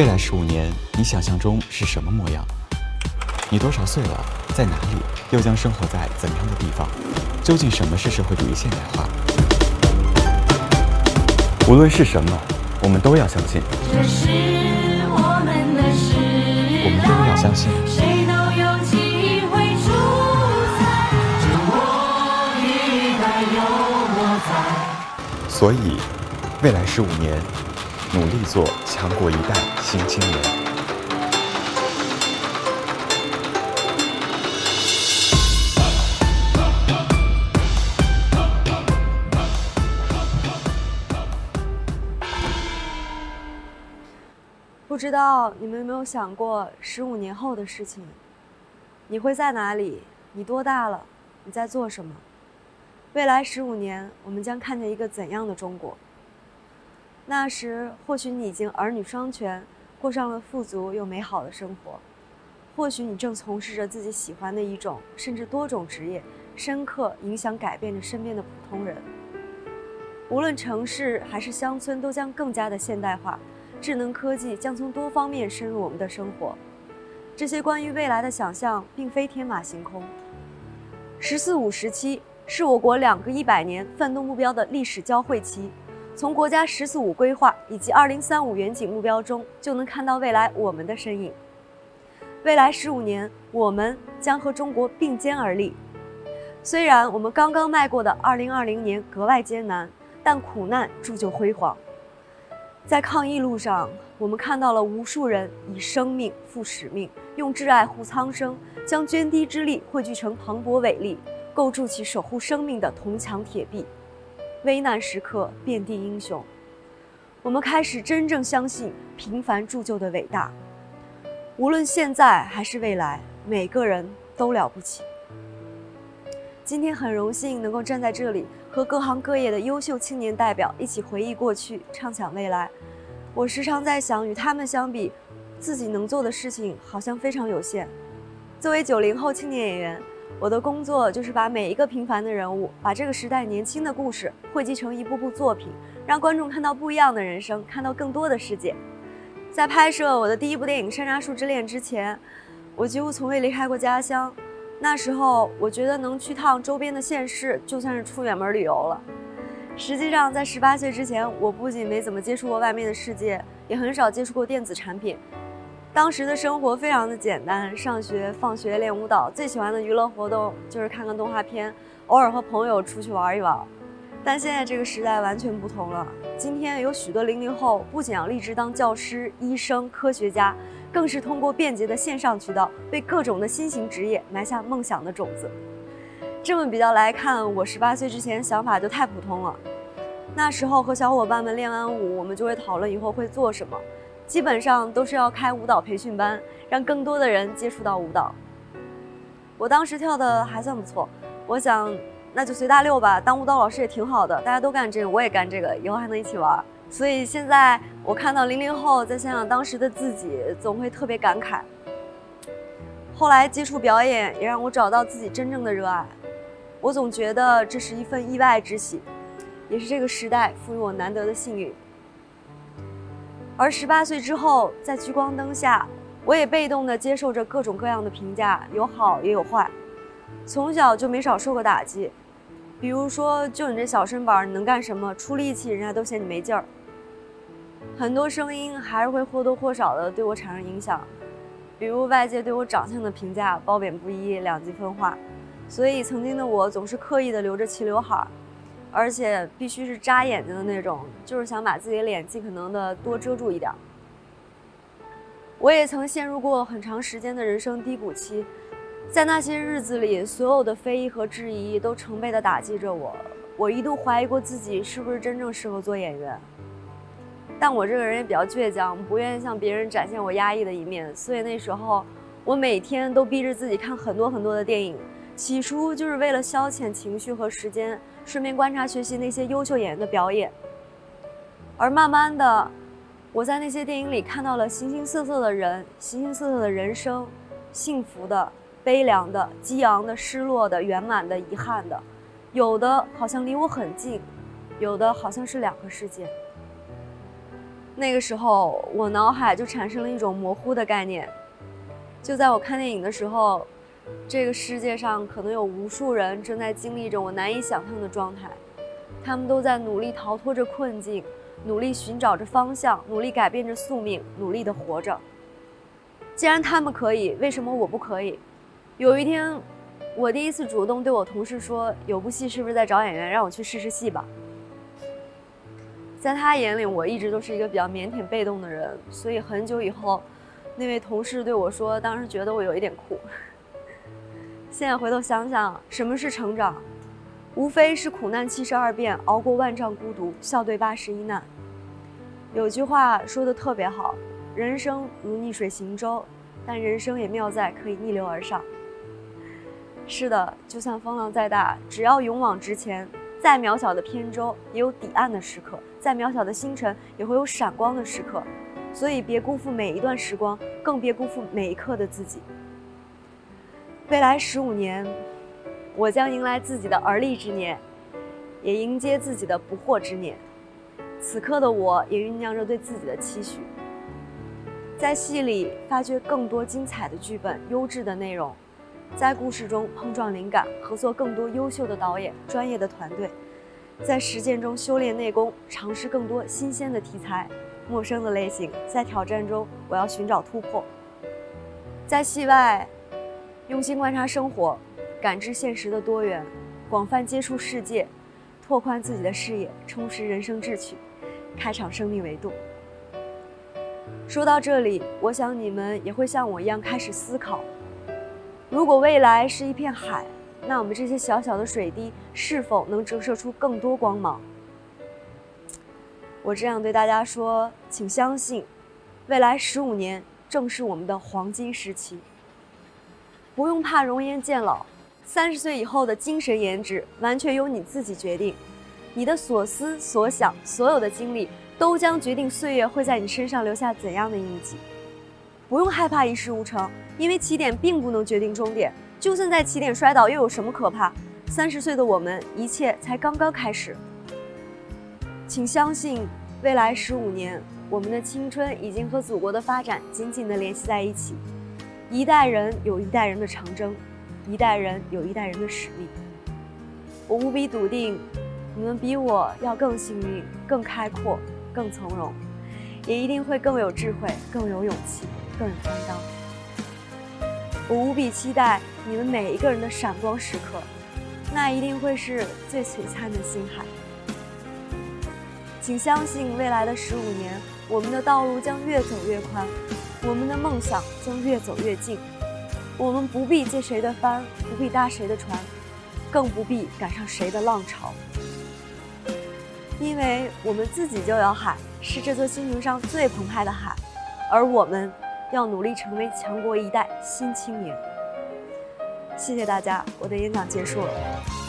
未来十五年，你想象中是什么模样？你多少岁了？在哪里？又将生活在怎样的地方？究竟什么是社会主义现代化？无论是什么，我们都要相信。这是我们的时代，我们都要相信。谁都有机会主宰，只我一代有我在。所以，未来十五年，努力做强国一代新青年。不知道你们有没有想过十五年后的事情？你会在哪里？你多大了？你在做什么？未来十五年，我们将看见一个怎样的中国？那时，或许你已经儿女双全，过上了富足又美好的生活；或许你正从事着自己喜欢的一种甚至多种职业，深刻影响改变着身边的普通人。无论城市还是乡村，都将更加的现代化。智能科技将从多方面深入我们的生活，这些关于未来的想象并非天马行空。“十四五”时期是我国两个一百年奋斗目标的历史交汇期，从国家“十四五”规划以及2035远景目标中，就能看到未来我们的身影。未来十五年，我们将和中国并肩而立。虽然我们刚刚迈过的2020年格外艰难，但苦难铸就辉煌。在抗疫路上，我们看到了无数人以生命赴使命，用挚爱护苍生，将涓滴之力汇聚成磅礴伟力，构筑起守护生命的铜墙铁壁。危难时刻遍地英雄，我们开始真正相信平凡铸就的伟大。无论现在还是未来，每个人都了不起。今天很荣幸能够站在这里。和各行各业的优秀青年代表一起回忆过去，畅想未来。我时常在想，与他们相比，自己能做的事情好像非常有限。作为九零后青年演员，我的工作就是把每一个平凡的人物，把这个时代年轻的故事汇集成一部部作品，让观众看到不一样的人生，看到更多的世界。在拍摄我的第一部电影《山楂树之恋》之前，我几乎从未离开过家乡。那时候，我觉得能去趟周边的县市，就算是出远门旅游了。实际上，在十八岁之前，我不仅没怎么接触过外面的世界，也很少接触过电子产品。当时的生活非常的简单，上学、放学、练舞蹈，最喜欢的娱乐活动就是看看动画片，偶尔和朋友出去玩一玩。但现在这个时代完全不同了，今天有许多零零后不仅要立志当教师、医生、科学家。更是通过便捷的线上渠道，为各种的新型职业埋下梦想的种子。这么比较来看，我十八岁之前想法就太普通了。那时候和小伙伴们练完舞，我们就会讨论以后会做什么，基本上都是要开舞蹈培训班，让更多的人接触到舞蹈。我当时跳的还算不错，我想那就随大溜吧，当舞蹈老师也挺好的，大家都干这个，我也干这个，以后还能一起玩。所以现在我看到零零后再想想当时的自己，总会特别感慨。后来接触表演，也让我找到自己真正的热爱。我总觉得这是一份意外之喜，也是这个时代赋予我难得的幸运。而十八岁之后，在聚光灯下，我也被动地接受着各种各样的评价，有好也有坏。从小就没少受过打击，比如说，就你这小身板，你能干什么？出力气，人家都嫌你没劲儿。很多声音还是会或多或少的对我产生影响，比如外界对我长相的评价褒贬不一、两极分化，所以曾经的我总是刻意的留着齐刘海，而且必须是扎眼睛的那种，就是想把自己的脸尽可能的多遮住一点。我也曾陷入过很长时间的人生低谷期，在那些日子里，所有的非议和质疑都成倍的打击着我，我一度怀疑过自己是不是真正适合做演员。但我这个人也比较倔强，不愿意向别人展现我压抑的一面，所以那时候我每天都逼着自己看很多很多的电影。起初就是为了消遣情绪和时间，顺便观察学习那些优秀演员的表演。而慢慢的，我在那些电影里看到了形形色色的人，形形色色的人生，幸福的、悲凉的、激昂的、失落的、圆满的、遗憾的，有的好像离我很近，有的好像是两个世界。那个时候，我脑海就产生了一种模糊的概念。就在我看电影的时候，这个世界上可能有无数人正在经历着我难以想象的状态，他们都在努力逃脱着困境，努力寻找着方向，努力改变着宿命，努力的活着。既然他们可以，为什么我不可以？有一天，我第一次主动对我同事说：“有部戏是不是在找演员，让我去试试戏吧？”在他眼里，我一直都是一个比较腼腆被动的人，所以很久以后。那位同事对我说：“当时觉得我有一点酷。现在回头想想，什么是成长？无非是苦难七十二变，熬过万丈孤独，笑对八十一难。有句话说的特别好：人生如逆水行舟，但人生也妙在可以逆流而上。是的，就算风浪再大，只要勇往直前，再渺小的扁舟也有抵岸的时刻，再渺小的星辰也会有闪光的时刻。”所以，别辜负每一段时光，更别辜负每一刻的自己。未来十五年，我将迎来自己的而立之年，也迎接自己的不惑之年。此刻的我，也酝酿着对自己的期许，在戏里发掘更多精彩的剧本、优质的内容，在故事中碰撞灵感，合作更多优秀的导演、专业的团队，在实践中修炼内功，尝试更多新鲜的题材。陌生的类型，在挑战中，我要寻找突破。在戏外，用心观察生活，感知现实的多元，广泛接触世界，拓宽自己的视野，充实人生志趣，开场生命维度。说到这里，我想你们也会像我一样开始思考：如果未来是一片海，那我们这些小小的水滴是否能折射出更多光芒？我这样对大家说，请相信，未来十五年正是我们的黄金时期。不用怕容颜渐老，三十岁以后的精神颜值完全由你自己决定。你的所思所想，所有的经历，都将决定岁月会在你身上留下怎样的印记。不用害怕一事无成，因为起点并不能决定终点。就算在起点摔倒，又有什么可怕？三十岁的我们，一切才刚刚开始。请相信，未来十五年，我们的青春已经和祖国的发展紧紧地联系在一起。一代人有一代人的长征，一代人有一代人的使命。我无比笃定，你们比我要更幸运、更开阔、更从容，也一定会更有智慧、更有勇气、更有担当。我无比期待你们每一个人的闪光时刻，那一定会是最璀璨的星海。请相信，未来的十五年，我们的道路将越走越宽，我们的梦想将越走越近。我们不必借谁的帆，不必搭谁的船，更不必赶上谁的浪潮，因为我们自己就有海，是这座星球上最澎湃的海，而我们要努力成为强国一代新青年。谢谢大家，我的演讲结束了。